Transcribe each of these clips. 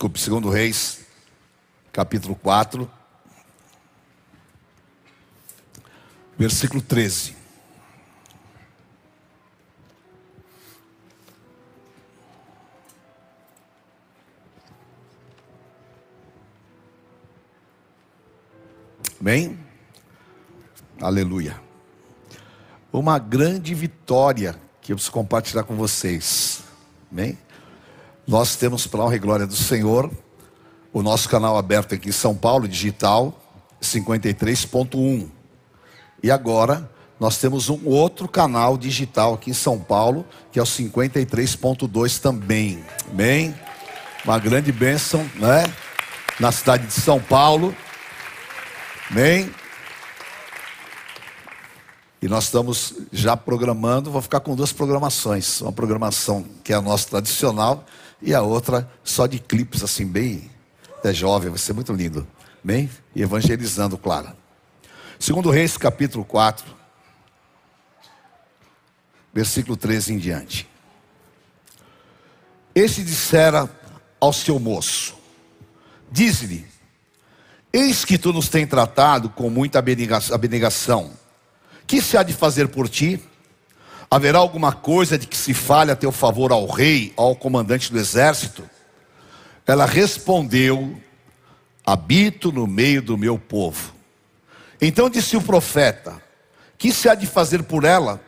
desculpe, segundo Reis, capítulo 4, versículo 13. Bem, aleluia. Uma grande vitória que eu preciso compartilhar com vocês. Bem, nós temos para honra e glória do Senhor o nosso canal aberto aqui em São Paulo, digital 53.1. E agora nós temos um outro canal digital aqui em São Paulo, que é o 53.2 também. Bem, uma grande bênção, né? Na cidade de São Paulo. Bem. E nós estamos já programando, vou ficar com duas programações. Uma programação que é a nossa tradicional e a outra só de clipes, assim, bem é jovem, vai ser muito lindo. Bem? E evangelizando, claro. Segundo Reis, capítulo 4, versículo 13 em diante. Este dissera ao seu moço: Diz-lhe, eis que tu nos tem tratado com muita abnegação. Que se há de fazer por ti? Haverá alguma coisa de que se fale a teu favor ao rei, ao comandante do exército? Ela respondeu: Habito no meio do meu povo então disse o profeta: Que se há de fazer por ela?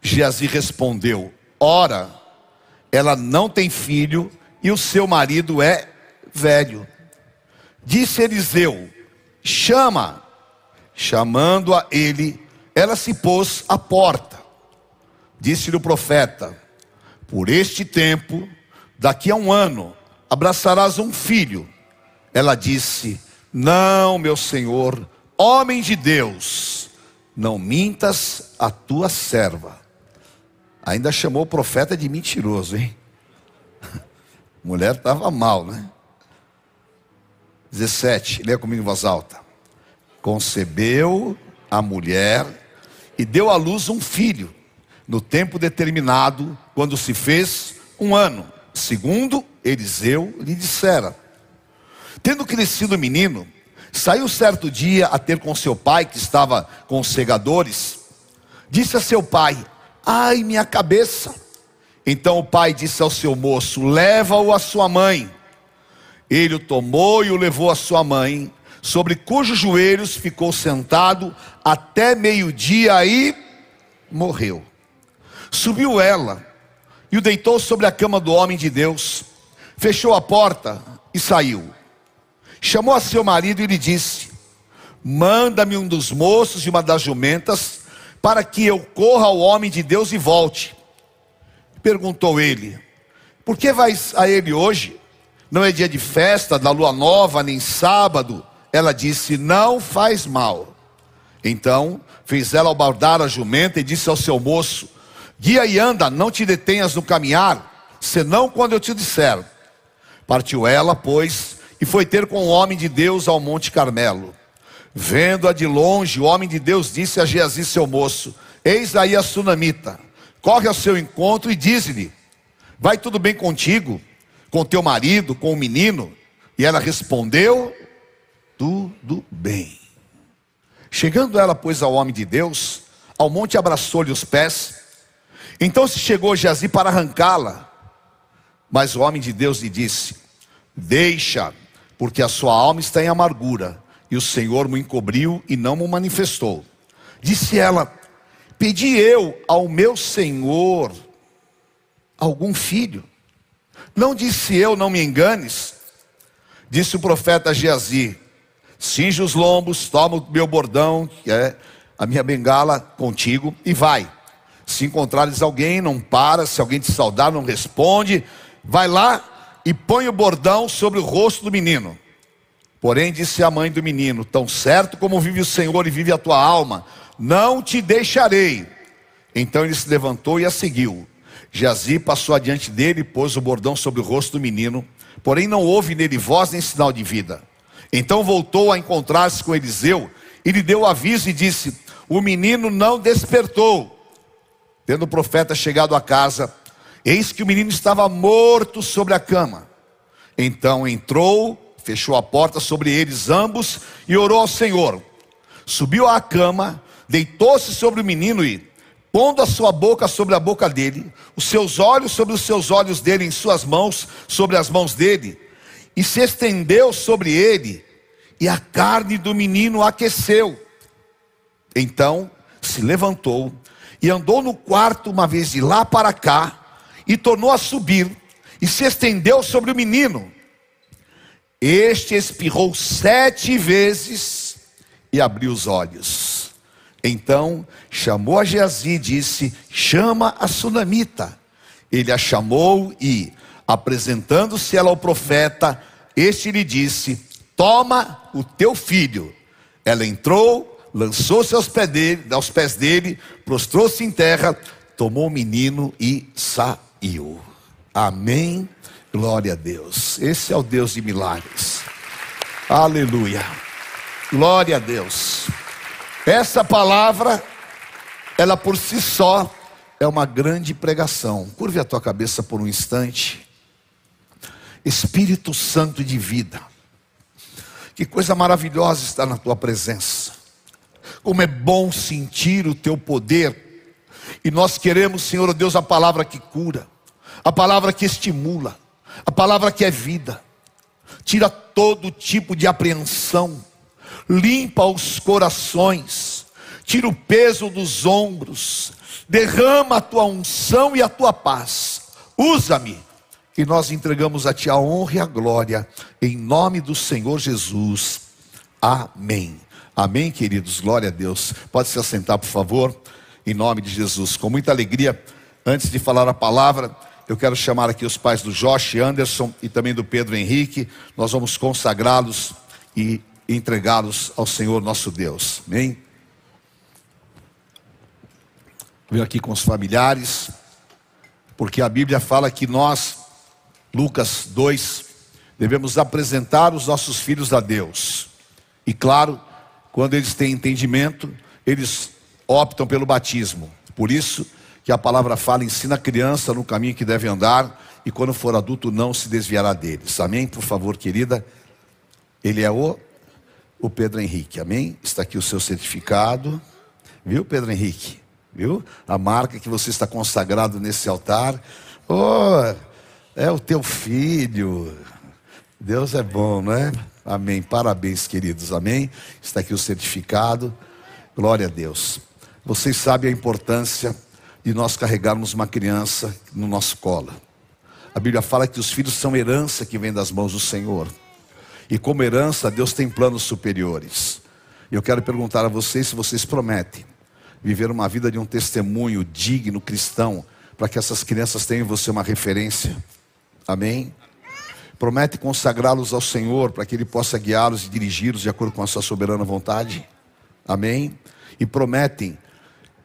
Geazi respondeu: Ora, ela não tem filho e o seu marido é velho. Disse Eliseu: Chama. Chamando a ele, ela se pôs à porta. Disse-lhe o profeta: Por este tempo, daqui a um ano, abraçarás um filho. Ela disse: Não, meu senhor, Homem de Deus, não mintas a tua serva. Ainda chamou o profeta de mentiroso, hein? Mulher estava mal, né? 17, leia comigo em voz alta. Concebeu a mulher e deu à luz um filho, no tempo determinado, quando se fez um ano, segundo Eliseu lhe dissera. Tendo crescido o menino, Saiu certo dia a ter com seu pai, que estava com os segadores. Disse a seu pai: Ai, minha cabeça. Então o pai disse ao seu moço: Leva-o à sua mãe. Ele o tomou e o levou à sua mãe, sobre cujos joelhos ficou sentado até meio-dia e morreu. Subiu ela e o deitou sobre a cama do homem de Deus, fechou a porta e saiu. Chamou a seu marido e lhe disse: Manda-me um dos moços e uma das jumentas, para que eu corra ao homem de Deus e volte. Perguntou ele: Por que vais a ele hoje? Não é dia de festa, da lua nova, nem sábado. Ela disse: Não faz mal. Então fez ela albardar a jumenta e disse ao seu moço: Guia e anda, não te detenhas no caminhar, senão quando eu te disser. Partiu ela, pois, e foi ter com o homem de Deus ao Monte Carmelo. Vendo-a de longe, o homem de Deus disse a Geazi, seu moço: Eis aí a sunamita, corre ao seu encontro e diz-lhe: Vai tudo bem contigo, com teu marido, com o menino? E ela respondeu: Tudo bem. Chegando ela, pois, ao homem de Deus, ao monte abraçou-lhe os pés. Então se chegou Geazi para arrancá-la. Mas o homem de Deus lhe disse: Deixa, porque a sua alma está em amargura, e o Senhor me encobriu e não me manifestou. Disse ela: Pedi eu ao meu Senhor algum filho. Não disse eu, não me enganes. Disse o profeta Geazi: Cinge os lombos, toma o meu bordão, que é a minha bengala, contigo, e vai. Se encontrares alguém, não para. Se alguém te saudar, não responde. Vai lá e põe o bordão sobre o rosto do menino. Porém, disse a mãe do menino: Tão certo como vive o Senhor e vive a tua alma, não te deixarei. Então ele se levantou e a seguiu. Jazi passou adiante dele e pôs o bordão sobre o rosto do menino, porém não houve nele voz nem sinal de vida. Então voltou a encontrar-se com Eliseu e lhe deu aviso e disse: O menino não despertou. Tendo o profeta chegado à casa, Eis que o menino estava morto sobre a cama. Então entrou, fechou a porta sobre eles ambos e orou ao Senhor. Subiu à cama, deitou-se sobre o menino e, pondo a sua boca sobre a boca dele, os seus olhos sobre os seus olhos dele, em suas mãos sobre as mãos dele, e se estendeu sobre ele, e a carne do menino aqueceu. Então se levantou e andou no quarto uma vez de lá para cá, e tornou a subir, e se estendeu sobre o menino. Este espirrou sete vezes e abriu os olhos. Então chamou a Geazi e disse: Chama a sunamita. Ele a chamou e, apresentando-se ela ao profeta, este lhe disse: Toma o teu filho. Ela entrou, lançou-se aos, pés dele, aos pés dele, prostrou-se em terra, tomou o menino e saiu. Amém. Glória a Deus. Esse é o Deus de milagres. Aleluia. Glória a Deus. Essa palavra, ela por si só é uma grande pregação. Curve a tua cabeça por um instante. Espírito Santo de vida. Que coisa maravilhosa está na tua presença. Como é bom sentir o teu poder. E nós queremos, Senhor Deus, a palavra que cura, a palavra que estimula, a palavra que é vida, tira todo tipo de apreensão, limpa os corações, tira o peso dos ombros, derrama a tua unção e a tua paz. Usa-me, e nós entregamos a ti a honra e a glória, em nome do Senhor Jesus. Amém. Amém, queridos. Glória a Deus. Pode se assentar, por favor, em nome de Jesus. Com muita alegria, antes de falar a palavra, eu quero chamar aqui os pais do Josh Anderson e também do Pedro Henrique. Nós vamos consagrá-los e entregá-los ao Senhor nosso Deus. Amém? Venho aqui com os familiares, porque a Bíblia fala que nós, Lucas 2, devemos apresentar os nossos filhos a Deus. E claro, quando eles têm entendimento, eles optam pelo batismo. Por isso, que a palavra fala, ensina a criança no caminho que deve andar, e quando for adulto não se desviará deles. Amém? Por favor, querida. Ele é o, o Pedro Henrique, amém? Está aqui o seu certificado, viu, Pedro Henrique? Viu? A marca que você está consagrado nesse altar. Oh, é o teu filho. Deus é bom, não é? Amém. Parabéns, queridos. Amém. Está aqui o certificado. Glória a Deus. Vocês sabem a importância de nós carregarmos uma criança no nosso colo. A Bíblia fala que os filhos são herança que vem das mãos do Senhor. E como herança, Deus tem planos superiores. Eu quero perguntar a vocês se vocês prometem viver uma vida de um testemunho digno cristão, para que essas crianças tenham em você uma referência. Amém? Promete consagrá-los ao Senhor para que Ele possa guiá-los e dirigi-los de acordo com a sua soberana vontade. Amém? E prometem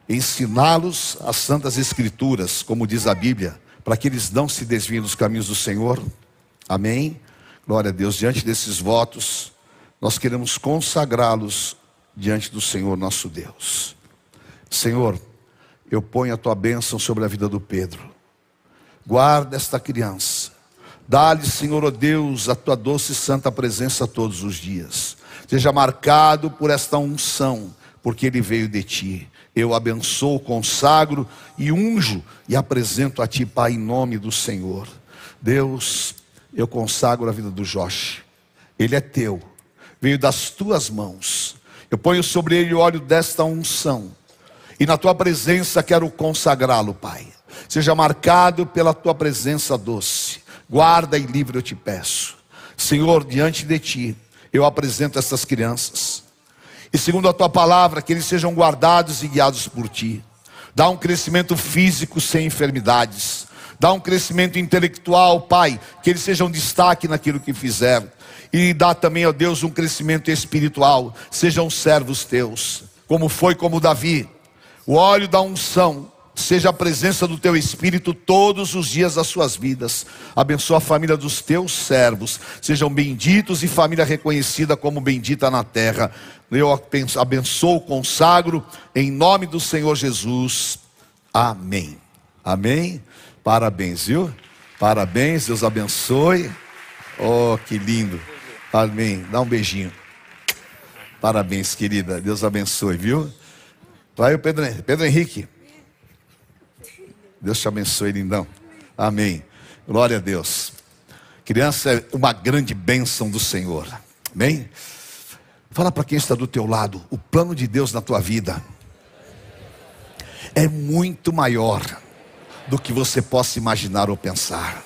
ensiná-los as santas escrituras, como diz a Bíblia, para que eles não se desviem dos caminhos do Senhor. Amém? Glória a Deus. Diante desses votos, nós queremos consagrá-los diante do Senhor nosso Deus. Senhor, eu ponho a tua bênção sobre a vida do Pedro. Guarda esta criança. Dá-lhe, Senhor, ó oh Deus, a tua doce e santa presença todos os dias. Seja marcado por esta unção, porque ele veio de ti eu abençoo, consagro e unjo e apresento a Ti, Pai, em nome do Senhor. Deus, eu consagro a vida do Josh, ele é Teu, veio das Tuas mãos. Eu ponho sobre ele o óleo desta unção, e na Tua presença quero consagrá-lo, Pai. Seja marcado pela Tua presença doce, guarda e livre, eu te peço. Senhor, diante de Ti, eu apresento essas crianças e segundo a tua palavra, que eles sejam guardados e guiados por ti. Dá um crescimento físico sem enfermidades. Dá um crescimento intelectual, Pai, que eles sejam destaque naquilo que fizeram. E dá também, ó Deus, um crescimento espiritual. Sejam servos teus, como foi como Davi. O óleo da unção seja a presença do teu Espírito todos os dias das suas vidas. Abençoa a família dos teus servos, sejam benditos e família reconhecida como bendita na terra. Eu abençoo, consagro, em nome do Senhor Jesus. Amém. Amém. Parabéns, viu? Parabéns, Deus abençoe. Oh, que lindo. Amém. Dá um beijinho. Parabéns, querida. Deus abençoe, viu? Vai o Pedro, Pedro Henrique. Deus te abençoe, lindão. Amém. Glória a Deus. Criança é uma grande bênção do Senhor. Amém? Fala para quem está do teu lado, o plano de Deus na tua vida é muito maior do que você possa imaginar ou pensar.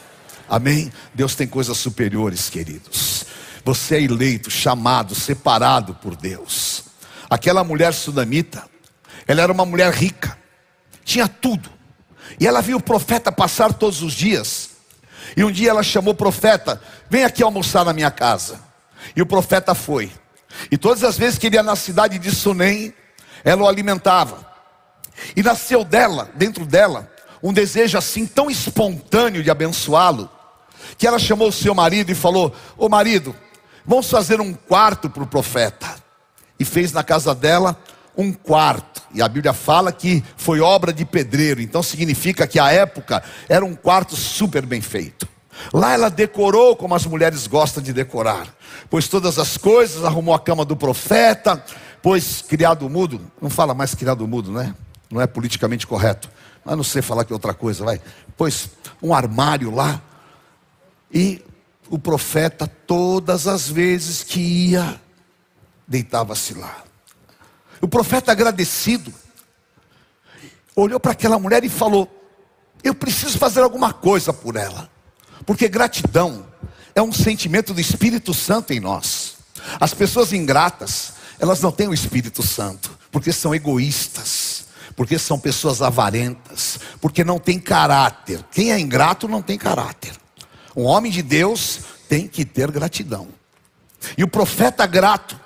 Amém? Deus tem coisas superiores, queridos. Você é eleito, chamado, separado por Deus. Aquela mulher sunamita, ela era uma mulher rica, tinha tudo. E ela viu o profeta passar todos os dias. E um dia ela chamou o profeta: Vem aqui almoçar na minha casa. E o profeta foi. E todas as vezes que ele ia na cidade de Sunem, ela o alimentava. E nasceu dela, dentro dela, um desejo assim tão espontâneo de abençoá-lo, que ela chamou o seu marido e falou: Ô marido, vamos fazer um quarto para o profeta. E fez na casa dela um quarto. E a Bíblia fala que foi obra de pedreiro, então significa que a época era um quarto super bem feito. Lá ela decorou como as mulheres gostam de decorar, pois todas as coisas, arrumou a cama do profeta, pois criado mudo, não fala mais criado mudo, né? Não é politicamente correto, mas não sei falar que outra coisa, vai. Pois um armário lá, e o profeta, todas as vezes que ia, deitava-se lá. O profeta agradecido, olhou para aquela mulher e falou: Eu preciso fazer alguma coisa por ela. Porque gratidão é um sentimento do Espírito Santo em nós. As pessoas ingratas, elas não têm o Espírito Santo, porque são egoístas, porque são pessoas avarentas, porque não têm caráter. Quem é ingrato não tem caráter. Um homem de Deus tem que ter gratidão. E o profeta grato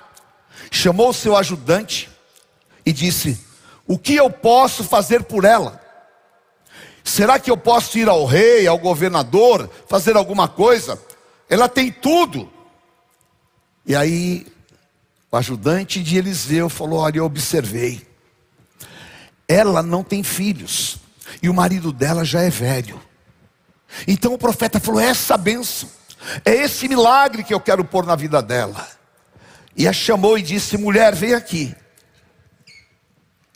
chamou o seu ajudante e disse: O que eu posso fazer por ela? Será que eu posso ir ao rei, ao governador, fazer alguma coisa? Ela tem tudo. E aí, o ajudante de Eliseu falou: Olha, eu observei. Ela não tem filhos, e o marido dela já é velho. Então o profeta falou: é Essa benção, é esse milagre que eu quero pôr na vida dela. E a chamou e disse: Mulher, vem aqui.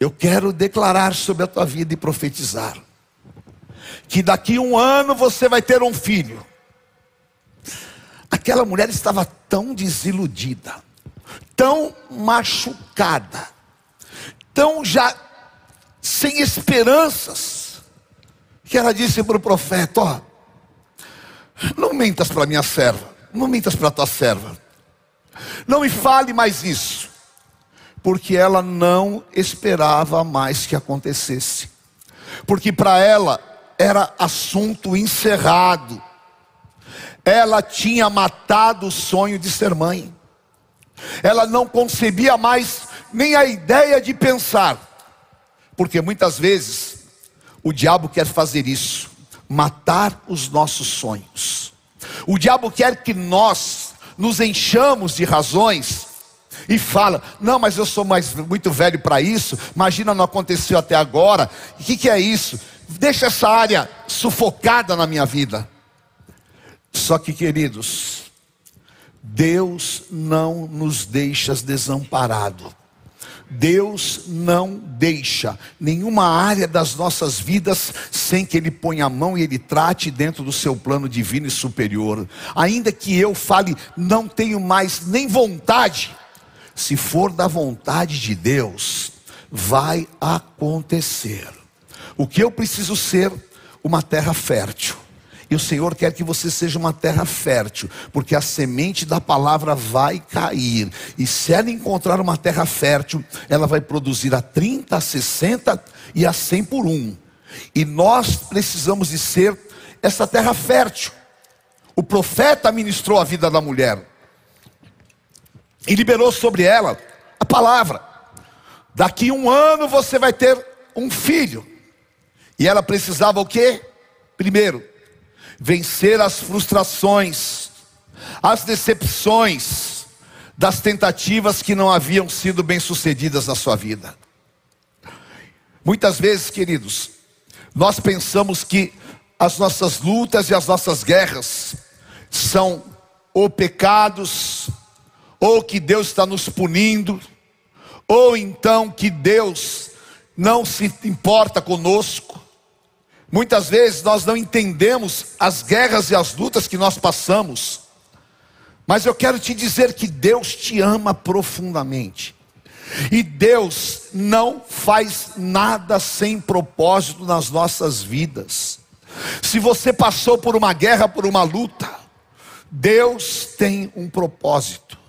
Eu quero declarar sobre a tua vida e profetizar que daqui um ano você vai ter um filho. Aquela mulher estava tão desiludida, tão machucada, tão já sem esperanças, que ela disse para o profeta: Ó, não mentas para minha serva, não mentas para tua serva, não me fale mais isso, porque ela não esperava mais que acontecesse, porque para ela era assunto encerrado. Ela tinha matado o sonho de ser mãe. Ela não concebia mais nem a ideia de pensar. Porque muitas vezes o diabo quer fazer isso, matar os nossos sonhos. O diabo quer que nós nos enchamos de razões e fala: Não, mas eu sou mais, muito velho para isso. Imagina, não aconteceu até agora. O que, que é isso? deixa essa área sufocada na minha vida. Só que, queridos, Deus não nos deixa desamparado. Deus não deixa nenhuma área das nossas vidas sem que Ele ponha a mão e Ele trate dentro do seu plano divino e superior. Ainda que eu fale, não tenho mais nem vontade, se for da vontade de Deus, vai acontecer. O que eu preciso ser? Uma terra fértil. E o Senhor quer que você seja uma terra fértil, porque a semente da palavra vai cair. E se ela encontrar uma terra fértil, ela vai produzir a 30, a 60 e a 100 por um. E nós precisamos de ser essa terra fértil. O profeta ministrou a vida da mulher e liberou sobre ela a palavra: daqui um ano você vai ter um filho. E ela precisava o quê? Primeiro, vencer as frustrações, as decepções das tentativas que não haviam sido bem-sucedidas na sua vida. Muitas vezes, queridos, nós pensamos que as nossas lutas e as nossas guerras são ou pecados, ou que Deus está nos punindo, ou então que Deus não se importa conosco. Muitas vezes nós não entendemos as guerras e as lutas que nós passamos, mas eu quero te dizer que Deus te ama profundamente. E Deus não faz nada sem propósito nas nossas vidas. Se você passou por uma guerra, por uma luta, Deus tem um propósito.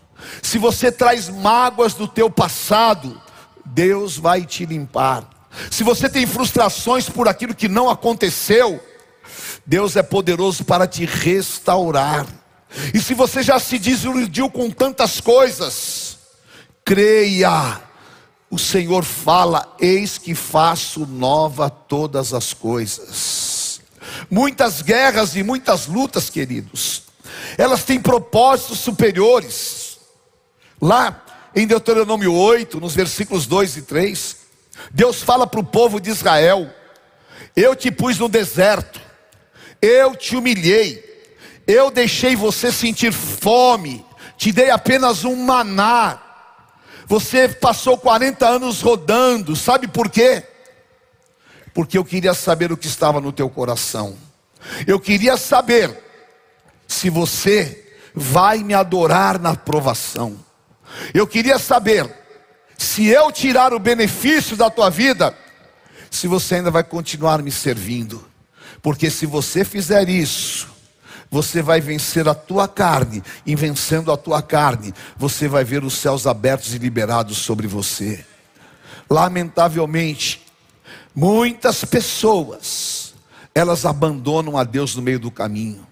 Se você traz mágoas do teu passado, Deus vai te limpar. Se você tem frustrações por aquilo que não aconteceu, Deus é poderoso para te restaurar. E se você já se desiludiu com tantas coisas, creia, o Senhor fala: Eis que faço nova todas as coisas. Muitas guerras e muitas lutas, queridos, elas têm propósitos superiores. Lá em Deuteronômio 8, nos versículos 2 e 3, Deus fala para o povo de Israel: Eu te pus no deserto, eu te humilhei, eu deixei você sentir fome, te dei apenas um maná. Você passou 40 anos rodando, sabe por quê? Porque eu queria saber o que estava no teu coração. Eu queria saber se você vai me adorar na provação. Eu queria saber se eu tirar o benefício da tua vida, se você ainda vai continuar me servindo. Porque se você fizer isso, você vai vencer a tua carne, e vencendo a tua carne, você vai ver os céus abertos e liberados sobre você. Lamentavelmente, muitas pessoas, elas abandonam a Deus no meio do caminho.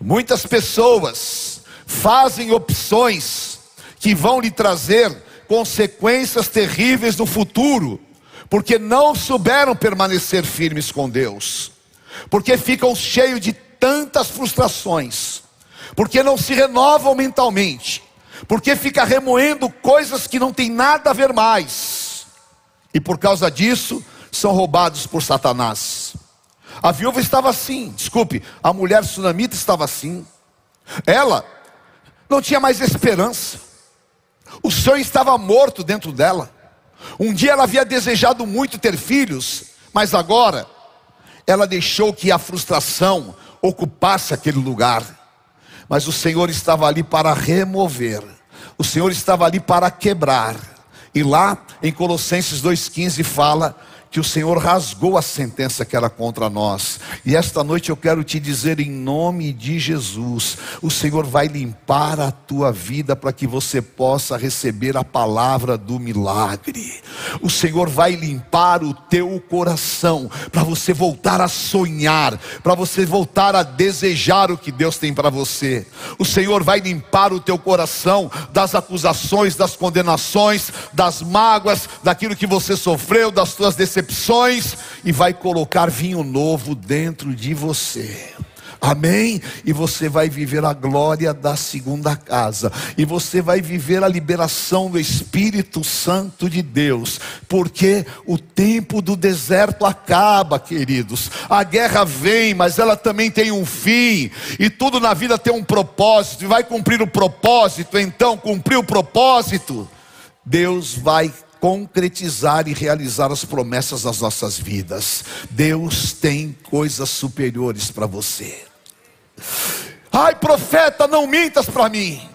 Muitas pessoas fazem opções que vão lhe trazer consequências terríveis no futuro, porque não souberam permanecer firmes com Deus, porque ficam cheios de tantas frustrações, porque não se renovam mentalmente, porque fica remoendo coisas que não tem nada a ver mais, e por causa disso são roubados por Satanás. A viúva estava assim, desculpe, a mulher sunamita estava assim. Ela não tinha mais esperança. O sonho estava morto dentro dela. Um dia ela havia desejado muito ter filhos, mas agora ela deixou que a frustração ocupasse aquele lugar. Mas o Senhor estava ali para remover. O Senhor estava ali para quebrar. E lá em Colossenses 2,15 fala que o Senhor rasgou a sentença que era contra nós. E esta noite eu quero te dizer em nome de Jesus, o Senhor vai limpar a tua vida para que você possa receber a palavra do milagre. O Senhor vai limpar o teu coração para você voltar a sonhar, para você voltar a desejar o que Deus tem para você. O Senhor vai limpar o teu coração das acusações, das condenações, das mágoas, daquilo que você sofreu, das tuas decepções decepções e vai colocar vinho novo dentro de você. Amém? E você vai viver a glória da segunda casa. E você vai viver a liberação do Espírito Santo de Deus. Porque o tempo do deserto acaba, queridos. A guerra vem, mas ela também tem um fim. E tudo na vida tem um propósito. E vai cumprir o propósito. Então, cumprir o propósito, Deus vai concretizar e realizar as promessas das nossas vidas. Deus tem coisas superiores para você. Ai, profeta, não mintas para mim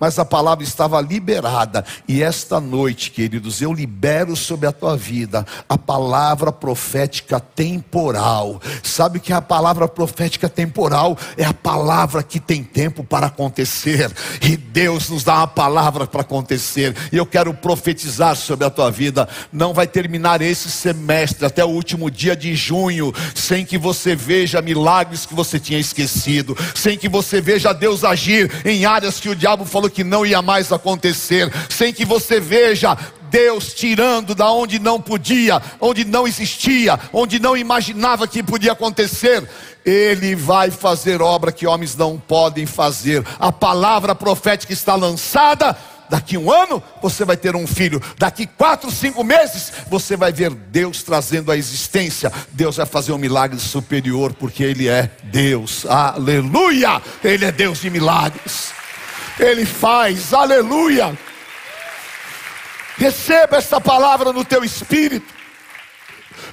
mas a palavra estava liberada. E esta noite, queridos, eu libero sobre a tua vida a palavra profética temporal. Sabe que a palavra profética temporal é a palavra que tem tempo para acontecer. E Deus nos dá uma palavra para acontecer. E eu quero profetizar sobre a tua vida. Não vai terminar esse semestre até o último dia de junho sem que você veja milagres que você tinha esquecido, sem que você veja Deus agir em áreas que o diabo falou que não ia mais acontecer, sem que você veja Deus tirando da onde não podia, onde não existia, onde não imaginava que podia acontecer. Ele vai fazer obra que homens não podem fazer. A palavra profética está lançada. Daqui um ano você vai ter um filho. Daqui quatro, cinco meses você vai ver Deus trazendo a existência. Deus vai fazer um milagre superior porque Ele é Deus. Aleluia! Ele é Deus de milagres. Ele faz, aleluia. Receba esta palavra no teu espírito,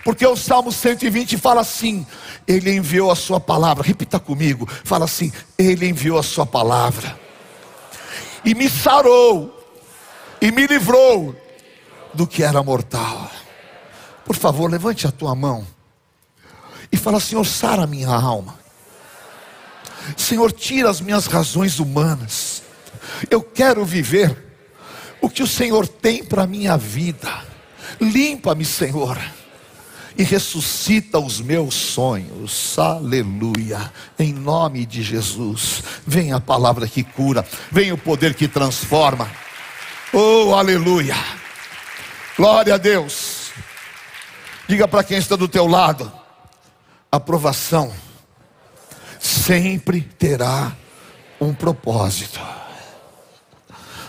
porque o Salmo 120 fala assim: Ele enviou a Sua palavra, repita comigo, fala assim: Ele enviou a Sua palavra, e me sarou, e me livrou do que era mortal. Por favor, levante a tua mão e fala: Senhor, sara minha alma. Senhor, tira as minhas razões humanas. Eu quero viver o que o Senhor tem para a minha vida. Limpa-me, Senhor, e ressuscita os meus sonhos. Aleluia. Em nome de Jesus. Vem a palavra que cura, vem o poder que transforma. Oh, aleluia. Glória a Deus. Diga para quem está do teu lado: aprovação sempre terá um propósito.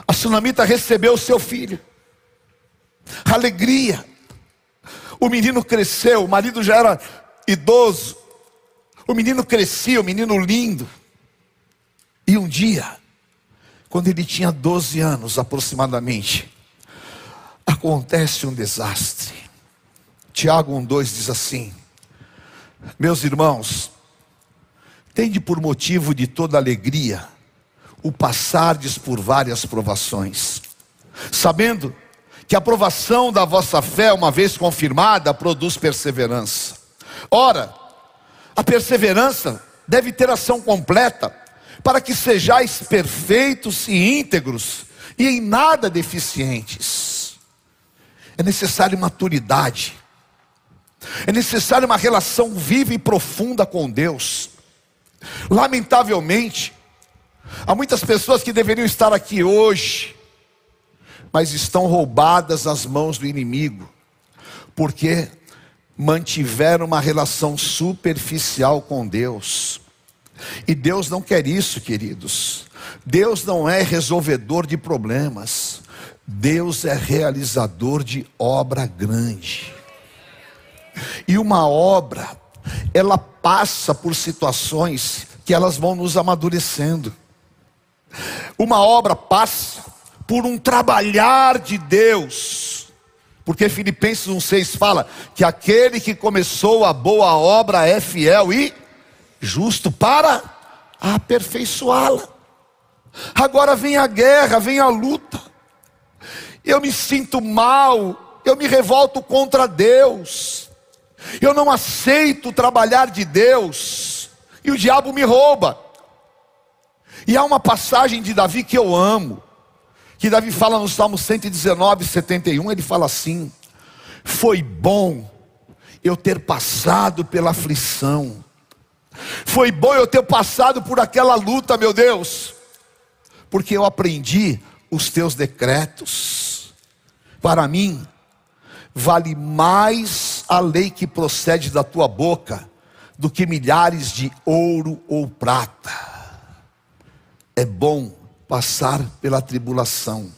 A sunamita recebeu o seu filho. Alegria. O menino cresceu, o marido já era idoso. O menino crescia, o menino lindo. E um dia, quando ele tinha 12 anos aproximadamente, acontece um desastre. Tiago 1,2 diz assim: Meus irmãos, tende por motivo de toda alegria o passardes por várias provações, sabendo que a provação da vossa fé, uma vez confirmada, produz perseverança. Ora, a perseverança deve ter ação completa, para que sejais perfeitos e íntegros e em nada deficientes. É necessário maturidade, é necessário uma relação viva e profunda com Deus. Lamentavelmente, Há muitas pessoas que deveriam estar aqui hoje, mas estão roubadas nas mãos do inimigo, porque mantiveram uma relação superficial com Deus. E Deus não quer isso, queridos. Deus não é resolvedor de problemas. Deus é realizador de obra grande. E uma obra, ela passa por situações que elas vão nos amadurecendo. Uma obra passa por um trabalhar de Deus. Porque Filipenses 1,6 fala que aquele que começou a boa obra é fiel e justo para aperfeiçoá-la. Agora vem a guerra, vem a luta. Eu me sinto mal, eu me revolto contra Deus. Eu não aceito trabalhar de Deus. E o diabo me rouba. E há uma passagem de Davi que eu amo, que Davi fala no Salmo 119, 71, ele fala assim: Foi bom eu ter passado pela aflição, foi bom eu ter passado por aquela luta, meu Deus, porque eu aprendi os teus decretos. Para mim, vale mais a lei que procede da tua boca do que milhares de ouro ou prata. É bom passar pela tribulação,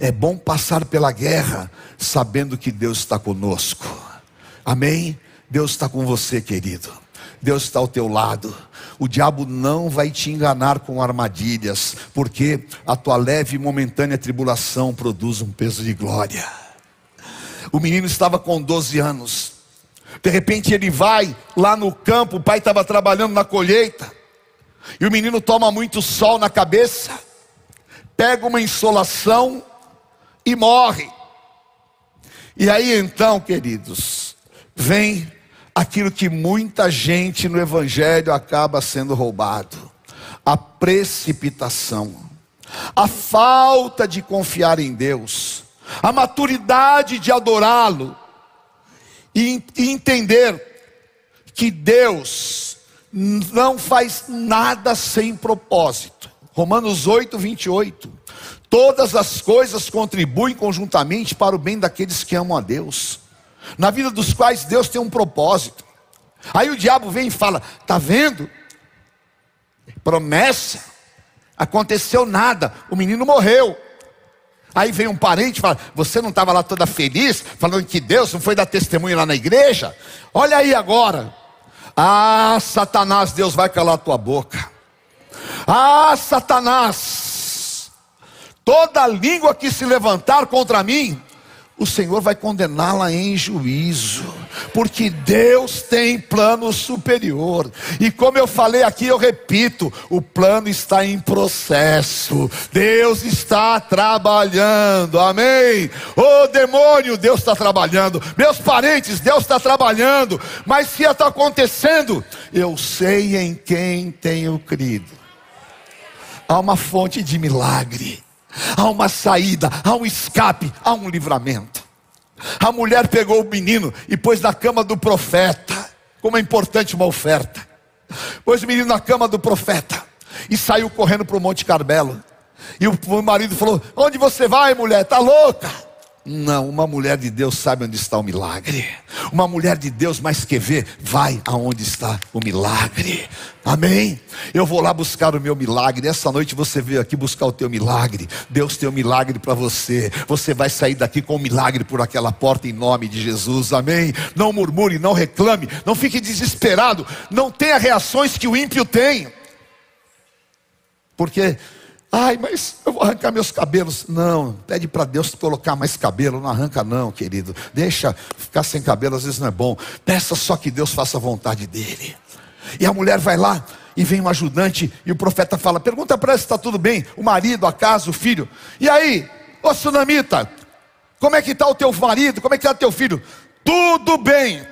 é bom passar pela guerra, sabendo que Deus está conosco. Amém? Deus está com você, querido. Deus está ao teu lado. O diabo não vai te enganar com armadilhas, porque a tua leve e momentânea tribulação produz um peso de glória. O menino estava com 12 anos. De repente ele vai lá no campo, o pai estava trabalhando na colheita. E o menino toma muito sol na cabeça, pega uma insolação e morre. E aí então, queridos, vem aquilo que muita gente no Evangelho acaba sendo roubado: a precipitação, a falta de confiar em Deus, a maturidade de adorá-lo e entender que Deus não faz nada sem propósito. Romanos 8, 28. Todas as coisas contribuem conjuntamente para o bem daqueles que amam a Deus, na vida dos quais Deus tem um propósito. Aí o diabo vem e fala: Está vendo? Promessa, aconteceu nada, o menino morreu. Aí vem um parente e fala: Você não estava lá toda feliz, falando que Deus não foi dar testemunho lá na igreja? Olha aí agora, ah, Satanás, Deus vai calar a tua boca. Ah, Satanás, toda língua que se levantar contra mim, o Senhor vai condená-la em juízo, porque Deus tem plano superior. E como eu falei aqui, eu repito: o plano está em processo, Deus está trabalhando, amém. Ô oh, demônio, Deus está trabalhando, meus parentes, Deus está trabalhando, mas se está acontecendo, eu sei em quem tenho crido. Há uma fonte de milagre há uma saída, há um escape, há um livramento. A mulher pegou o menino e pôs na cama do profeta. Como é importante uma oferta. Pôs o menino na cama do profeta e saiu correndo para o Monte Carmelo. E o marido falou: Onde você vai, mulher? Está louca? Não, uma mulher de Deus sabe onde está o milagre. Uma mulher de Deus, mais que vê, vai aonde está o milagre. Amém? Eu vou lá buscar o meu milagre. Essa noite você veio aqui buscar o teu milagre. Deus tem um milagre para você. Você vai sair daqui com um milagre por aquela porta em nome de Jesus. Amém? Não murmure, não reclame, não fique desesperado. Não tenha reações que o ímpio tem. Porque Ai, mas eu vou arrancar meus cabelos. Não, pede para Deus colocar mais cabelo. Não arranca, não, querido. Deixa ficar sem cabelo, às vezes não é bom. Peça só que Deus faça a vontade dele. E a mulher vai lá e vem um ajudante e o profeta fala: Pergunta para ela se está tudo bem. O marido, a casa, o filho. E aí, ô sunamita, como é que está o teu marido? Como é que está o teu filho? Tudo bem.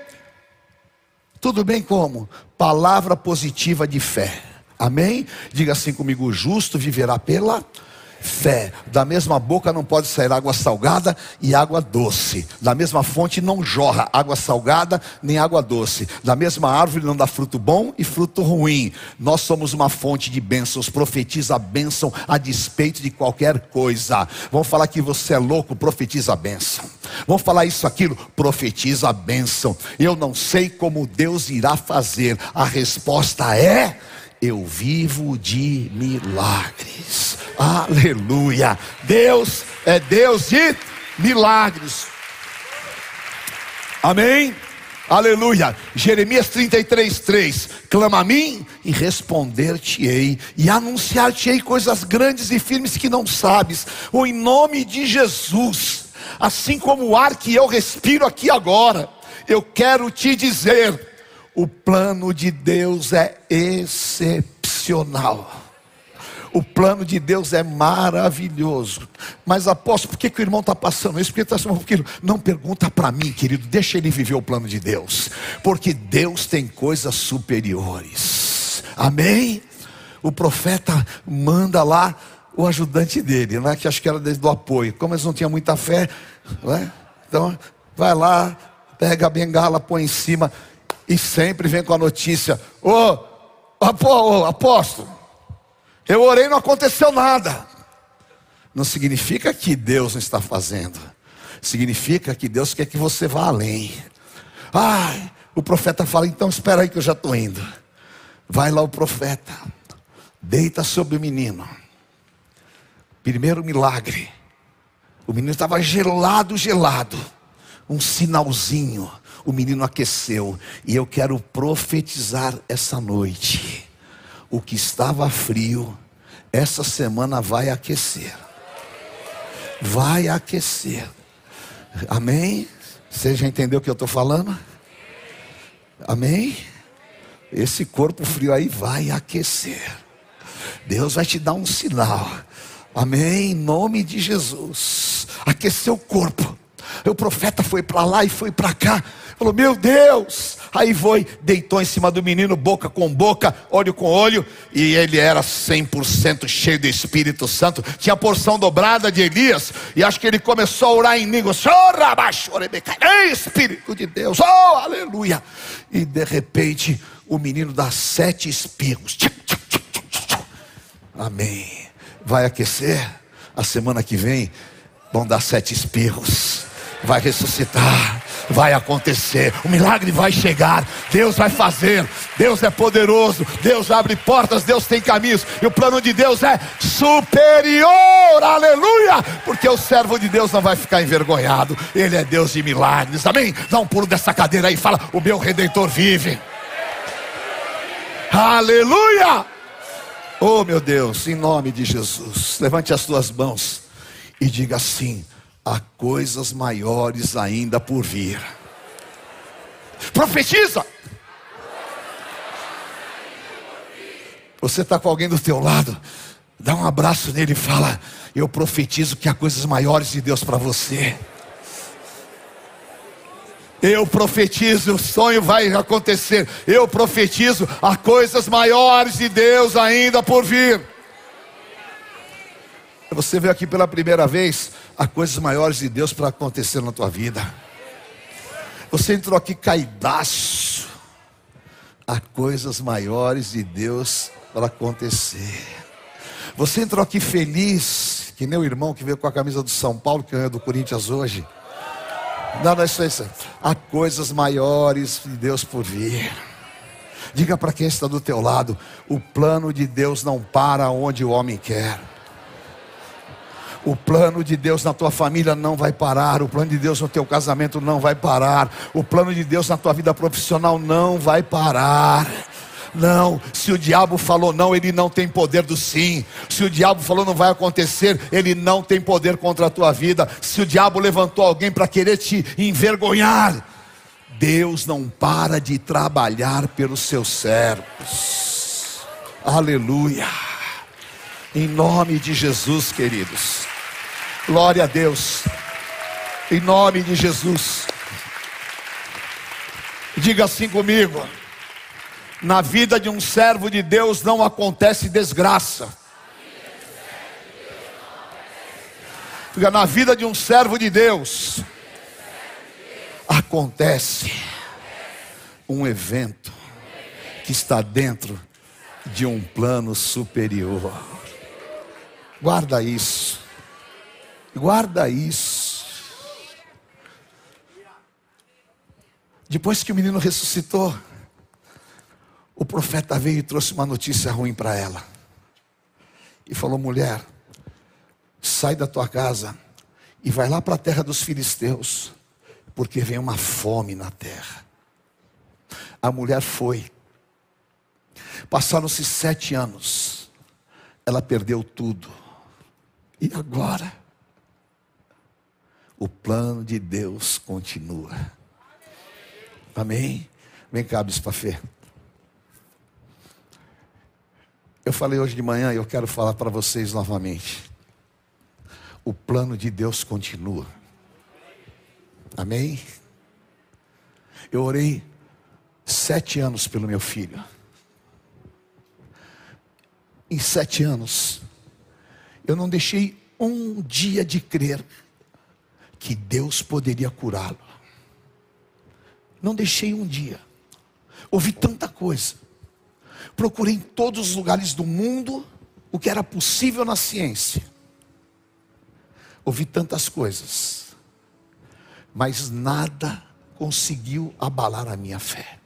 Tudo bem como? Palavra positiva de fé. Amém? Diga assim comigo: o justo viverá pela fé. Da mesma boca não pode sair água salgada e água doce. Da mesma fonte não jorra água salgada nem água doce. Da mesma árvore não dá fruto bom e fruto ruim. Nós somos uma fonte de bênçãos. Profetiza a bênção a despeito de qualquer coisa. Vamos falar que você é louco, profetiza a bênção. Vamos falar isso, aquilo, profetiza a bênção. Eu não sei como Deus irá fazer. A resposta é eu vivo de milagres. Aleluia. Deus é Deus de milagres. Amém? Aleluia. Jeremias 33, 3. Clama a mim e responder-te-ei, e anunciar-te-ei coisas grandes e firmes que não sabes, ou em nome de Jesus, assim como o ar que eu respiro aqui agora, eu quero te dizer o plano de Deus é excepcional. O plano de Deus é maravilhoso. Mas apóstolo, por que, que o irmão está passando isso? Por que está passando aquilo? Não pergunta para mim, querido. Deixa ele viver o plano de Deus. Porque Deus tem coisas superiores. Amém? O profeta manda lá o ajudante dele, né? que acho que era desde o apoio. Como eles não tinham muita fé, né? então vai lá, pega a bengala, põe em cima e sempre vem com a notícia: Ô oh, apóstolo, eu orei e não aconteceu nada. Não significa que Deus não está fazendo, significa que Deus quer que você vá além. Ai, o profeta fala: então espera aí que eu já estou indo. Vai lá o profeta, deita sobre o menino. Primeiro milagre. O menino estava gelado, gelado. Um sinalzinho o menino aqueceu. E eu quero profetizar essa noite. O que estava frio, essa semana vai aquecer. Vai aquecer. Amém? Você já entendeu o que eu estou falando? Amém? Esse corpo frio aí vai aquecer. Deus vai te dar um sinal. Amém? Em nome de Jesus. Aquecer o corpo. O profeta foi para lá e foi para cá. Falou, meu Deus. Aí foi, deitou em cima do menino, boca com boca, olho com olho. E ele era 100% cheio do Espírito Santo. Tinha a porção dobrada de Elias. E acho que ele começou a orar em línguas. Ei, Espírito de Deus. Oh, aleluia. E de repente, o menino dá sete espirros. Amém. Vai aquecer. A semana que vem vão dar sete espirros. Vai ressuscitar vai acontecer, o milagre vai chegar, Deus vai fazer, Deus é poderoso, Deus abre portas, Deus tem caminhos, e o plano de Deus é superior, aleluia, porque o servo de Deus não vai ficar envergonhado, ele é Deus de milagres, amém? Dá um pulo dessa cadeira aí e fala: O meu redentor vive, aleluia. Oh meu Deus, em nome de Jesus, levante as tuas mãos. e diga assim: há coisas maiores ainda por vir. Profetiza. Você está com alguém do teu lado, dá um abraço nele e fala: Eu profetizo que há coisas maiores de Deus para você. Eu profetizo, o sonho vai acontecer. Eu profetizo, há coisas maiores de Deus ainda por vir. Você veio aqui pela primeira vez, há coisas maiores de Deus para acontecer na tua vida. Você entrou aqui caidaço. Há coisas maiores de Deus para acontecer. Você entrou aqui feliz, que nem o irmão que veio com a camisa do São Paulo, que ganhou do Corinthians hoje. Não, não é isso, isso. Há coisas maiores de Deus por vir. Diga para quem está do teu lado: o plano de Deus não para onde o homem quer. O plano de Deus na tua família não vai parar, o plano de Deus no teu casamento não vai parar, o plano de Deus na tua vida profissional não vai parar. Não, se o diabo falou não, ele não tem poder do sim. Se o diabo falou não vai acontecer, ele não tem poder contra a tua vida. Se o diabo levantou alguém para querer te envergonhar, Deus não para de trabalhar pelos seus servos. Aleluia. Em nome de Jesus, queridos. Glória a Deus. Em nome de Jesus. Diga assim comigo. Na vida de um servo de Deus não acontece desgraça. Diga, na vida de um servo de Deus acontece um evento que está dentro de um plano superior. Guarda isso. Guarda isso. Depois que o menino ressuscitou, o profeta veio e trouxe uma notícia ruim para ela. E falou: mulher, sai da tua casa e vai lá para a terra dos filisteus, porque vem uma fome na terra. A mulher foi. Passaram-se sete anos. Ela perdeu tudo. E agora? O plano de Deus continua. Amém? Vem cá, Bispa Fê. Eu falei hoje de manhã e eu quero falar para vocês novamente. O plano de Deus continua. Amém? Eu orei sete anos pelo meu filho. Em sete anos, eu não deixei um dia de crer que Deus poderia curá-lo. Não deixei um dia. Ouvi tanta coisa. Procurei em todos os lugares do mundo o que era possível na ciência. Ouvi tantas coisas, mas nada conseguiu abalar a minha fé.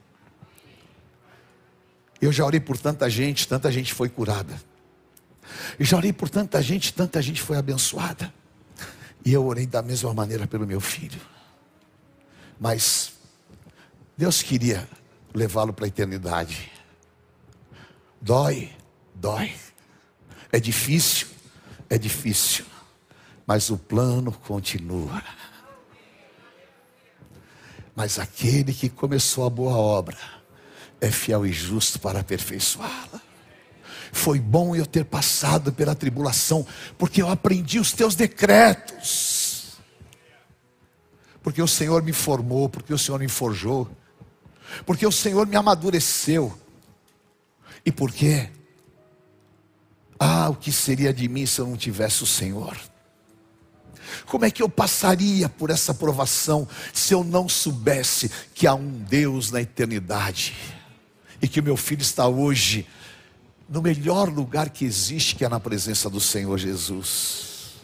Eu já orei por tanta gente, tanta gente foi curada. Eu já orei por tanta gente, tanta gente foi abençoada. E eu orei da mesma maneira pelo meu filho. Mas Deus queria levá-lo para a eternidade. Dói, dói. É difícil, é difícil. Mas o plano continua. Mas aquele que começou a boa obra é fiel e justo para aperfeiçoá-la. Foi bom eu ter passado pela tribulação, porque eu aprendi os teus decretos. Porque o Senhor me formou, porque o Senhor me forjou, porque o Senhor me amadureceu. E por quê? Ah, o que seria de mim se eu não tivesse o Senhor? Como é que eu passaria por essa provação se eu não soubesse que há um Deus na eternidade e que o meu filho está hoje no melhor lugar que existe, que é na presença do Senhor Jesus?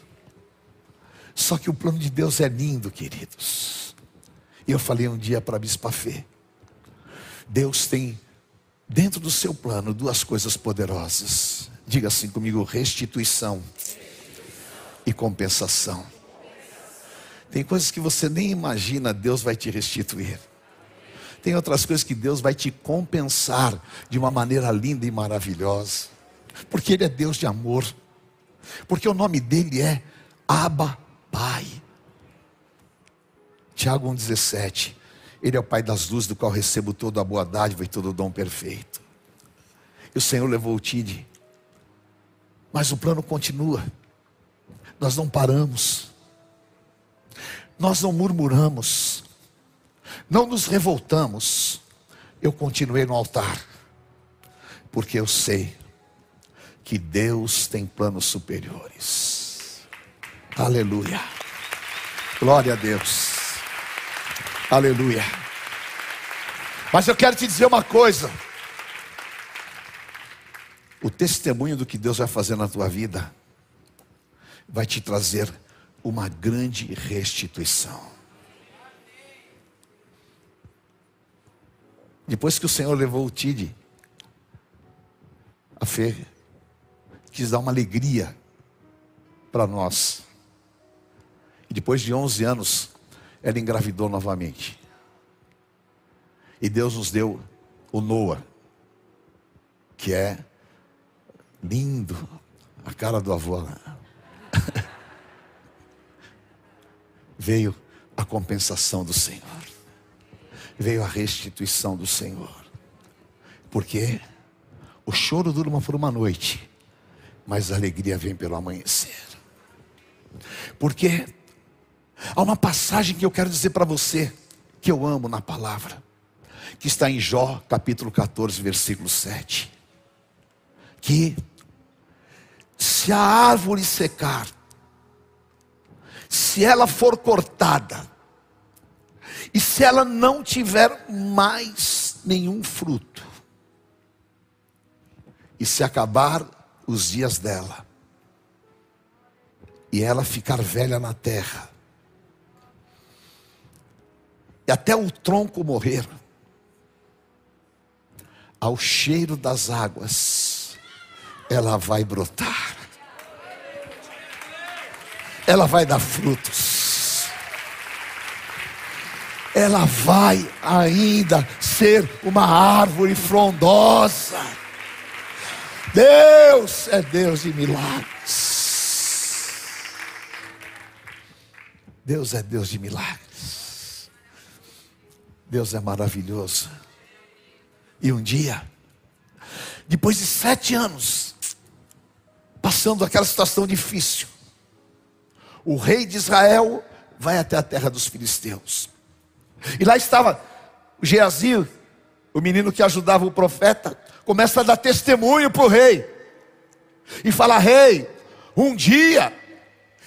Só que o plano de Deus é lindo, queridos. E eu falei um dia para a Bispa Fê: Deus tem dentro do seu plano duas coisas poderosas. Diga assim comigo: restituição e compensação. Tem coisas que você nem imagina, Deus vai te restituir. Tem outras coisas que Deus vai te compensar de uma maneira linda e maravilhosa. Porque Ele é Deus de amor. Porque o nome dele é Abba, Pai. Tiago 1,17. Ele é o Pai das luzes, do qual recebo toda a boa dádiva e todo o dom perfeito. E o Senhor levou o Tide. Mas o plano continua. Nós não paramos. Nós não murmuramos. Não nos revoltamos. Eu continuei no altar. Porque eu sei que Deus tem planos superiores. Aleluia. Glória a Deus. Aleluia. Mas eu quero te dizer uma coisa. O testemunho do que Deus vai fazer na tua vida vai te trazer uma grande restituição. Depois que o Senhor levou o Tide, a fé quis dar uma alegria para nós. E depois de 11 anos, ela engravidou novamente. E Deus nos deu o Noah, que é lindo, a cara do avô. Né? Veio a compensação do Senhor, veio a restituição do Senhor, porque o choro dura por uma noite, mas a alegria vem pelo amanhecer. Porque há uma passagem que eu quero dizer para você, que eu amo na palavra, que está em Jó, capítulo 14, versículo 7. Que se a árvore secar, se ela for cortada, e se ela não tiver mais nenhum fruto, e se acabar os dias dela, e ela ficar velha na terra, e até o tronco morrer, ao cheiro das águas, ela vai brotar, ela vai dar frutos, ela vai ainda ser uma árvore frondosa. Deus é Deus de milagres. Deus é Deus de milagres. Deus é maravilhoso. E um dia, depois de sete anos, passando aquela situação difícil, o rei de Israel vai até a terra dos filisteus. E lá estava o Geazir, o menino que ajudava o profeta, começa a dar testemunho para o rei. E fala: Rei, um dia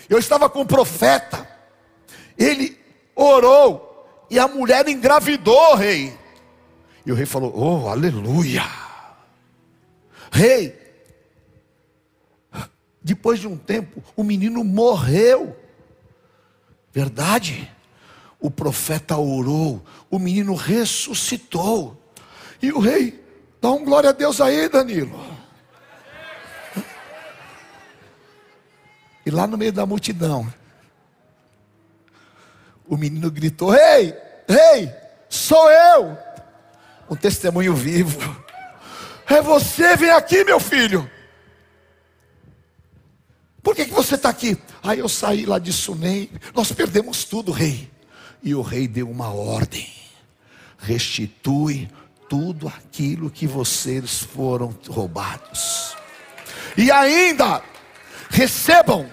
eu estava com um profeta, ele orou e a mulher engravidou, rei. E o rei falou: Oh, aleluia. Rei, depois de um tempo, o menino morreu. Verdade? O profeta orou, o menino ressuscitou. E o rei Dá um glória a Deus aí, Danilo. E lá no meio da multidão, o menino gritou: Ei, ei, sou eu. Um testemunho vivo. É você, vem aqui, meu filho. Por que, que você está aqui? Aí eu saí lá de Sunem, nós perdemos tudo, rei. E o rei deu uma ordem: restitui tudo aquilo que vocês foram roubados. E ainda recebam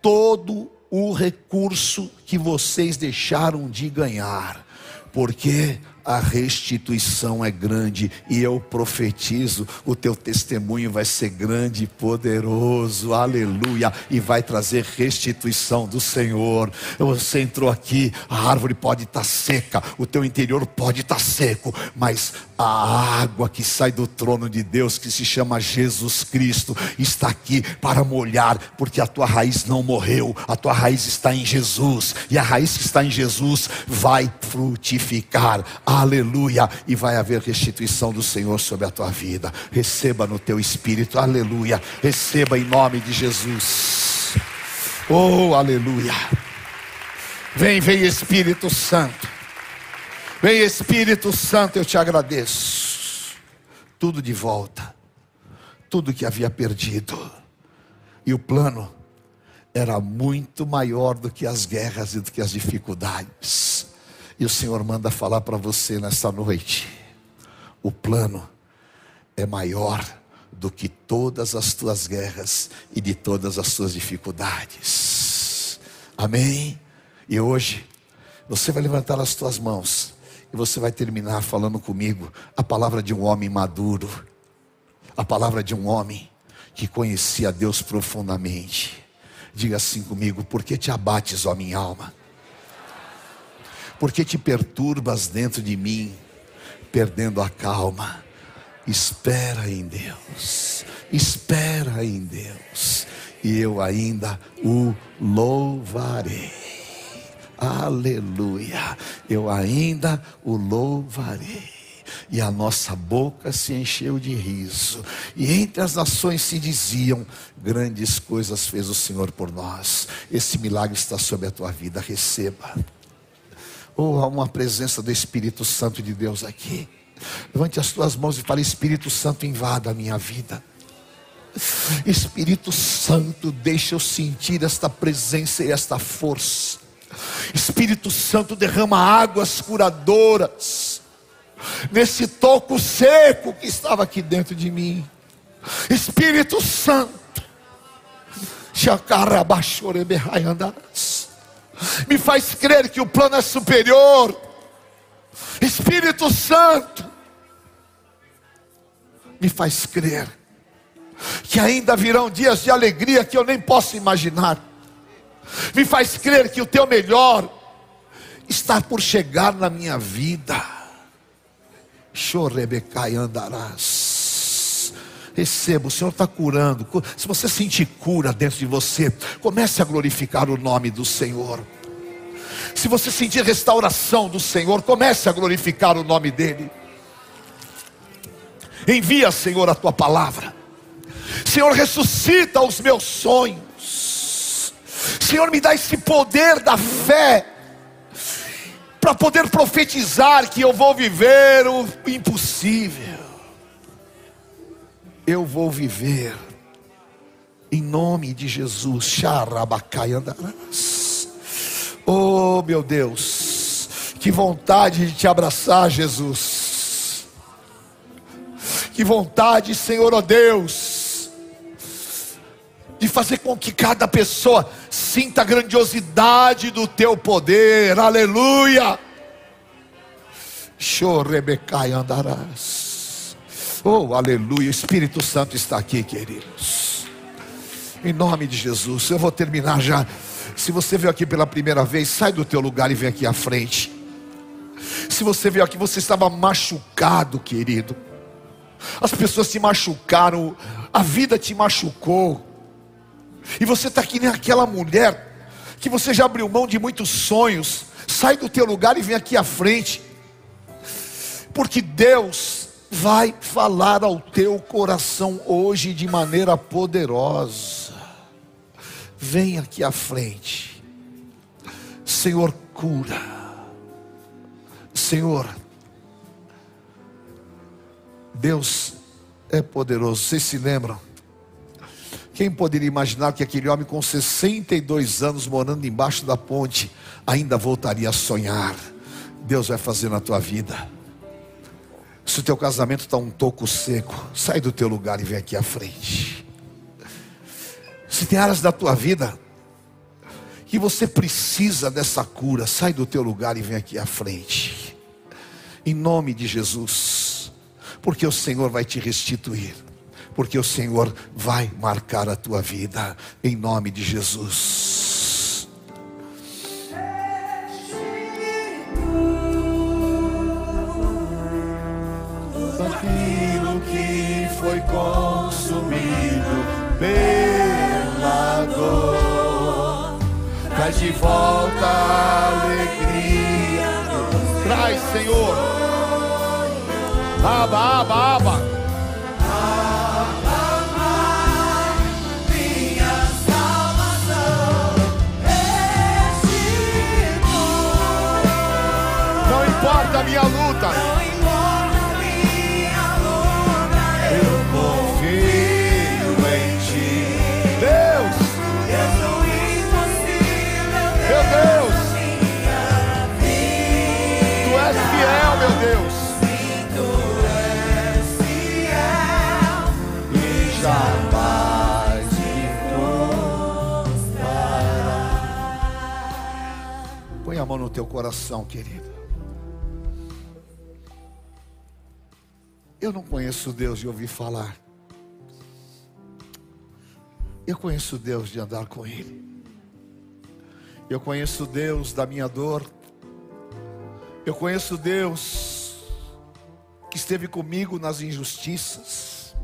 todo o recurso que vocês deixaram de ganhar, porque a restituição é grande e eu profetizo: o teu testemunho vai ser grande e poderoso, aleluia, e vai trazer restituição do Senhor. Você entrou aqui, a árvore pode estar seca, o teu interior pode estar seco, mas a água que sai do trono de Deus, que se chama Jesus Cristo, está aqui para molhar, porque a tua raiz não morreu, a tua raiz está em Jesus, e a raiz que está em Jesus vai frutificar aleluia, e vai haver restituição do Senhor sobre a tua vida. Receba no teu espírito, aleluia, receba em nome de Jesus. Oh, aleluia. Vem, vem Espírito Santo. Vem Espírito Santo, eu te agradeço. Tudo de volta. Tudo que havia perdido. E o plano era muito maior do que as guerras e do que as dificuldades. E o Senhor manda falar para você nessa noite: o plano é maior do que todas as tuas guerras e de todas as tuas dificuldades. Amém? E hoje, você vai levantar as tuas mãos e você vai terminar falando comigo a palavra de um homem maduro, a palavra de um homem que conhecia Deus profundamente. Diga assim comigo: por que te abates, ó minha alma? Por que te perturbas dentro de mim, perdendo a calma? Espera em Deus, espera em Deus, e eu ainda o louvarei. Aleluia, eu ainda o louvarei e a nossa boca se encheu de riso, e entre as nações se diziam: grandes coisas fez o Senhor por nós. Esse milagre está sobre a tua vida, receba. Oh, há uma presença do Espírito Santo de Deus aqui. Levante as tuas mãos e fale: Espírito Santo, invada a minha vida. Espírito Santo, deixa eu sentir esta presença e esta força. Espírito Santo, derrama águas curadoras nesse toco seco que estava aqui dentro de mim. Espírito Santo, me faz crer que o plano é superior. Espírito Santo, me faz crer que ainda virão dias de alegria que eu nem posso imaginar. Me faz crer que o teu melhor está por chegar na minha vida. Chorebecai andarás. Receba, o Senhor está curando. Se você sentir cura dentro de você, comece a glorificar o nome do Senhor. Se você sentir restauração do Senhor, comece a glorificar o nome dEle. Envia, Senhor, a tua palavra. Senhor, ressuscita os meus sonhos. Senhor, me dá esse poder da fé para poder profetizar que eu vou viver o impossível. Eu vou viver em nome de Jesus. Xarabacai andarás. Oh meu Deus, que vontade de te abraçar, Jesus. Que vontade, Senhor, oh Deus, de fazer com que cada pessoa Sinta a grandiosidade do teu poder, aleluia. Chorebecai andarás. Oh, aleluia. O Espírito Santo está aqui, queridos. Em nome de Jesus, eu vou terminar já. Se você veio aqui pela primeira vez, sai do teu lugar e vem aqui à frente. Se você veio aqui, você estava machucado, querido. As pessoas te machucaram, a vida te machucou. E você está aqui nem aquela mulher que você já abriu mão de muitos sonhos. Sai do teu lugar e vem aqui à frente. Porque Deus vai falar ao teu coração hoje de maneira poderosa. Vem aqui à frente. Senhor, cura. Senhor, Deus é poderoso. Vocês se lembram? Quem poderia imaginar que aquele homem com 62 anos morando embaixo da ponte ainda voltaria a sonhar? Deus vai fazer na tua vida. Se o teu casamento está um toco seco, sai do teu lugar e vem aqui à frente. Se tem áreas da tua vida que você precisa dessa cura, sai do teu lugar e vem aqui à frente. Em nome de Jesus, porque o Senhor vai te restituir porque o Senhor vai marcar a tua vida, em nome de Jesus. Aquilo que foi consumido pela dor, traz de volta a alegria. Traz, Senhor. Aba, aba, aba. Teu coração, querido. Eu não conheço Deus de ouvir falar. Eu conheço Deus de andar com Ele. Eu conheço Deus da minha dor. Eu conheço Deus que esteve comigo nas injustiças.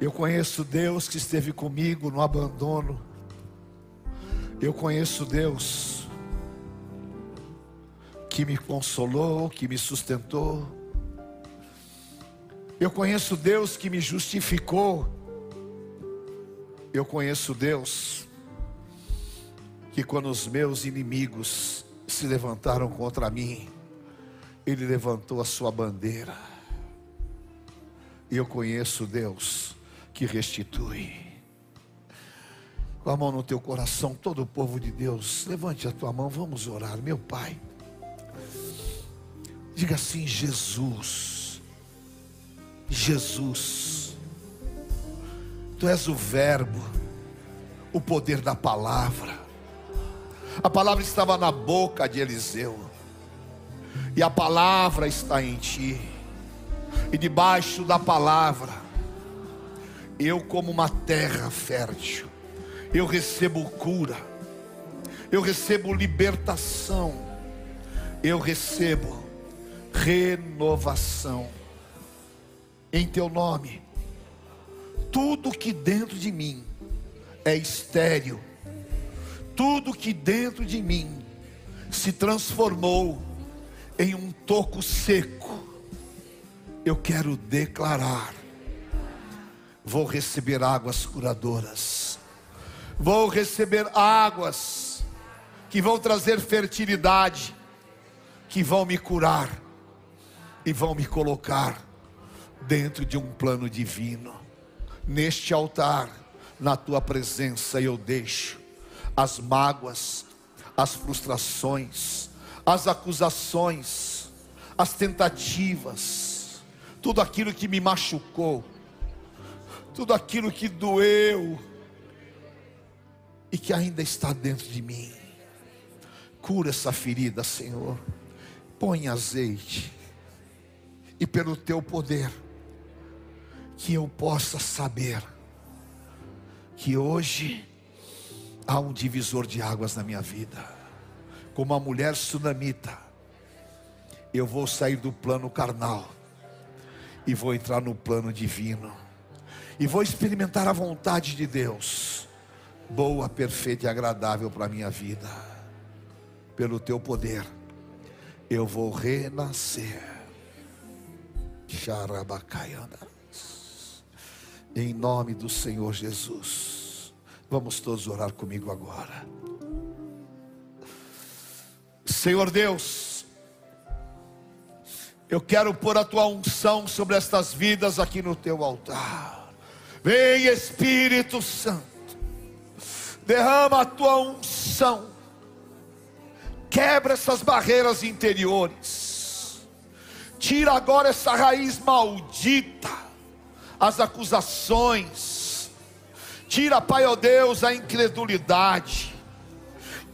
Eu conheço Deus que esteve comigo no abandono. Eu conheço Deus que me consolou, que me sustentou. Eu conheço Deus que me justificou. Eu conheço Deus que quando os meus inimigos se levantaram contra mim, Ele levantou a sua bandeira. Eu conheço Deus que restitui com a mão no teu coração, todo o povo de Deus, levante a tua mão, vamos orar, meu Pai. Diga assim: Jesus, Jesus, Tu és o Verbo, o poder da palavra. A palavra estava na boca de Eliseu, e a palavra está em ti, e debaixo da palavra, eu, como uma terra fértil, eu recebo cura, eu recebo libertação, eu recebo renovação. Em teu nome, tudo que dentro de mim é estéril, tudo que dentro de mim se transformou em um toco seco, eu quero declarar: vou receber águas curadoras. Vou receber águas que vão trazer fertilidade, que vão me curar e vão me colocar dentro de um plano divino. Neste altar, na tua presença, eu deixo as mágoas, as frustrações, as acusações, as tentativas, tudo aquilo que me machucou, tudo aquilo que doeu, e que ainda está dentro de mim. Cura essa ferida, Senhor. Põe azeite, e pelo teu poder, que eu possa saber que hoje há um divisor de águas na minha vida, como a mulher sunamita, eu vou sair do plano carnal e vou entrar no plano divino, e vou experimentar a vontade de Deus boa, perfeita e agradável para a minha vida. Pelo teu poder, eu vou renascer. Em nome do Senhor Jesus. Vamos todos orar comigo agora. Senhor Deus, eu quero pôr a tua unção sobre estas vidas aqui no teu altar. Vem Espírito Santo derrama a tua unção, quebra essas barreiras interiores, tira agora essa raiz maldita, as acusações, tira, Pai, ó oh Deus, a incredulidade,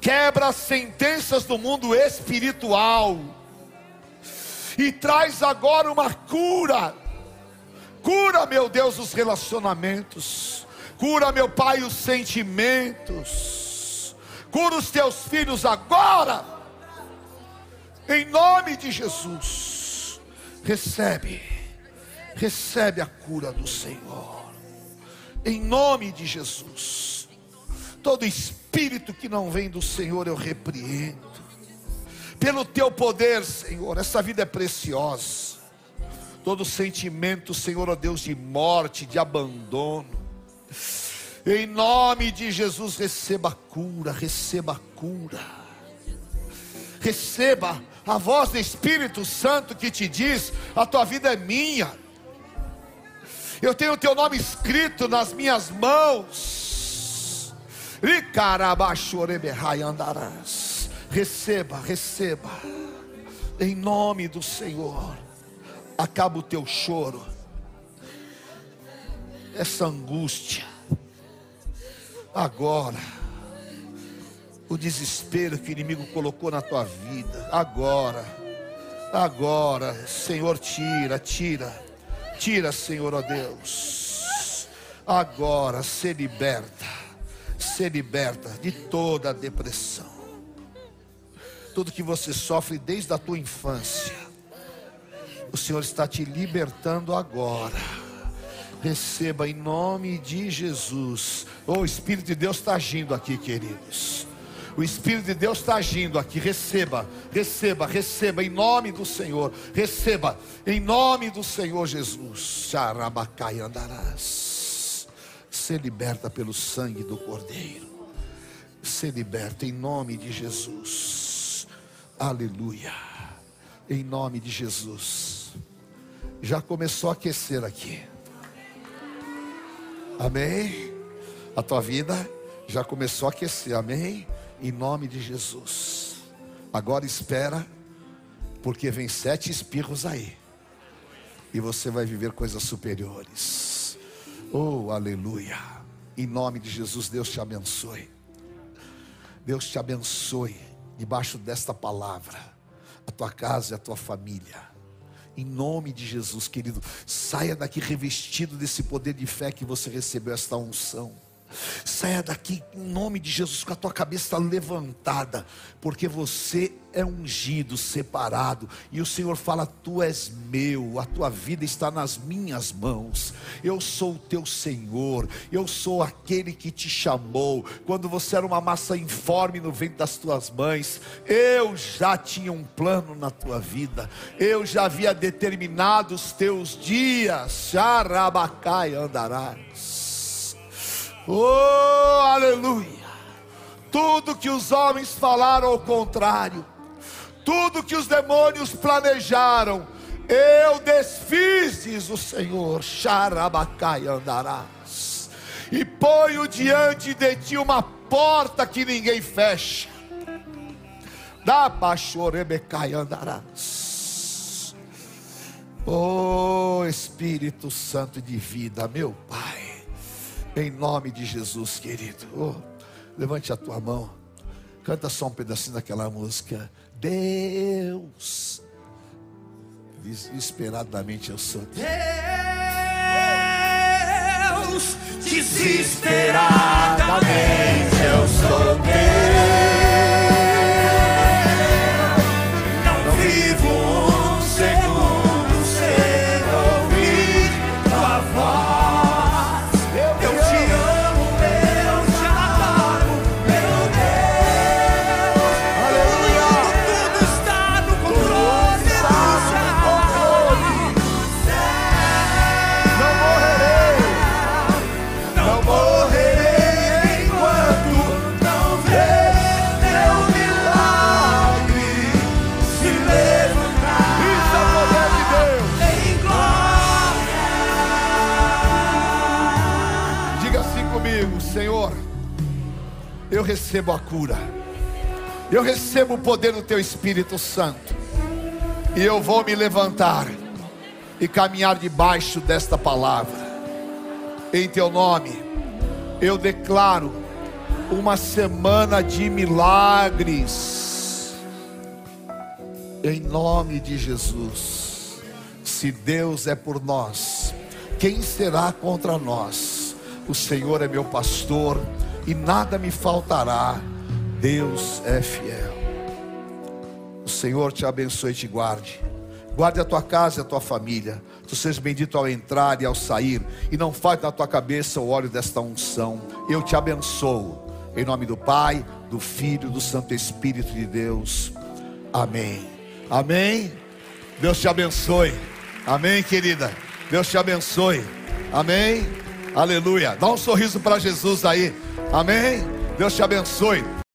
quebra as sentenças do mundo espiritual, e traz agora uma cura, cura, meu Deus, os relacionamentos, Cura, meu Pai, os sentimentos. Cura os teus filhos agora. Em nome de Jesus. Recebe. Recebe a cura do Senhor. Em nome de Jesus. Todo espírito que não vem do Senhor eu repreendo. Pelo teu poder, Senhor, essa vida é preciosa. Todo sentimento, Senhor, ó Deus, de morte, de abandono em nome de Jesus, receba cura, receba cura. Receba a voz do Espírito Santo que te diz: a tua vida é minha. Eu tenho o teu nome escrito nas minhas mãos. Receba, receba. Em nome do Senhor. Acaba o teu choro. Essa angústia agora. O desespero que o inimigo colocou na tua vida. Agora, agora, Senhor, tira, tira, tira, Senhor, ó Deus. Agora, se liberta, se liberta de toda a depressão. Tudo que você sofre desde a tua infância, o Senhor está te libertando agora. Receba em nome de Jesus. Oh, o Espírito de Deus está agindo aqui, queridos. O Espírito de Deus está agindo aqui. Receba, receba, receba em nome do Senhor. Receba em nome do Senhor Jesus. Xarabacai andarás. Se liberta pelo sangue do Cordeiro. Se liberta em nome de Jesus. Aleluia. Em nome de Jesus. Já começou a aquecer aqui. Amém. A tua vida já começou a aquecer. Amém em nome de Jesus. Agora espera, porque vem sete espirros aí, e você vai viver coisas superiores. Oh, aleluia! Em nome de Jesus, Deus te abençoe. Deus te abençoe debaixo desta palavra, a tua casa e a tua família. Em nome de Jesus, querido, saia daqui revestido desse poder de fé que você recebeu esta unção. Saia daqui em nome de Jesus com a tua cabeça levantada, porque você é ungido, separado, e o Senhor fala: Tu és meu, a tua vida está nas minhas mãos. Eu sou o teu Senhor, eu sou aquele que te chamou. Quando você era uma massa informe no ventre das tuas mães, eu já tinha um plano na tua vida, eu já havia determinado os teus dias. Xarabacai andarás. Oh, aleluia! Tudo que os homens falaram ao contrário, tudo que os demônios planejaram, eu desfiz, diz o Senhor, Xarabacai andarás, e ponho diante de ti uma porta que ninguém fecha, da Bachorebecai andarás. Oh Espírito Santo de vida, meu Pai. Em nome de Jesus, querido. Oh, levante a tua mão. Canta só um pedacinho daquela música. Deus. Desesperadamente eu sou Deus. Desesperadamente eu sou Deus. Recebo a cura, eu recebo o poder do Teu Espírito Santo, e eu vou me levantar e caminhar debaixo desta palavra, em Teu nome, eu declaro uma semana de milagres, em nome de Jesus. Se Deus é por nós, quem será contra nós? O Senhor é meu pastor e nada me faltará. Deus é fiel. O Senhor te abençoe e te guarde. Guarde a tua casa e a tua família. Tu sejas bendito ao entrar e ao sair. E não falte na tua cabeça o óleo desta unção. Eu te abençoo. Em nome do Pai, do Filho, do Santo Espírito de Deus. Amém. Amém. Deus te abençoe. Amém, querida. Deus te abençoe. Amém. Aleluia. Dá um sorriso para Jesus aí. Amém. Deus te abençoe.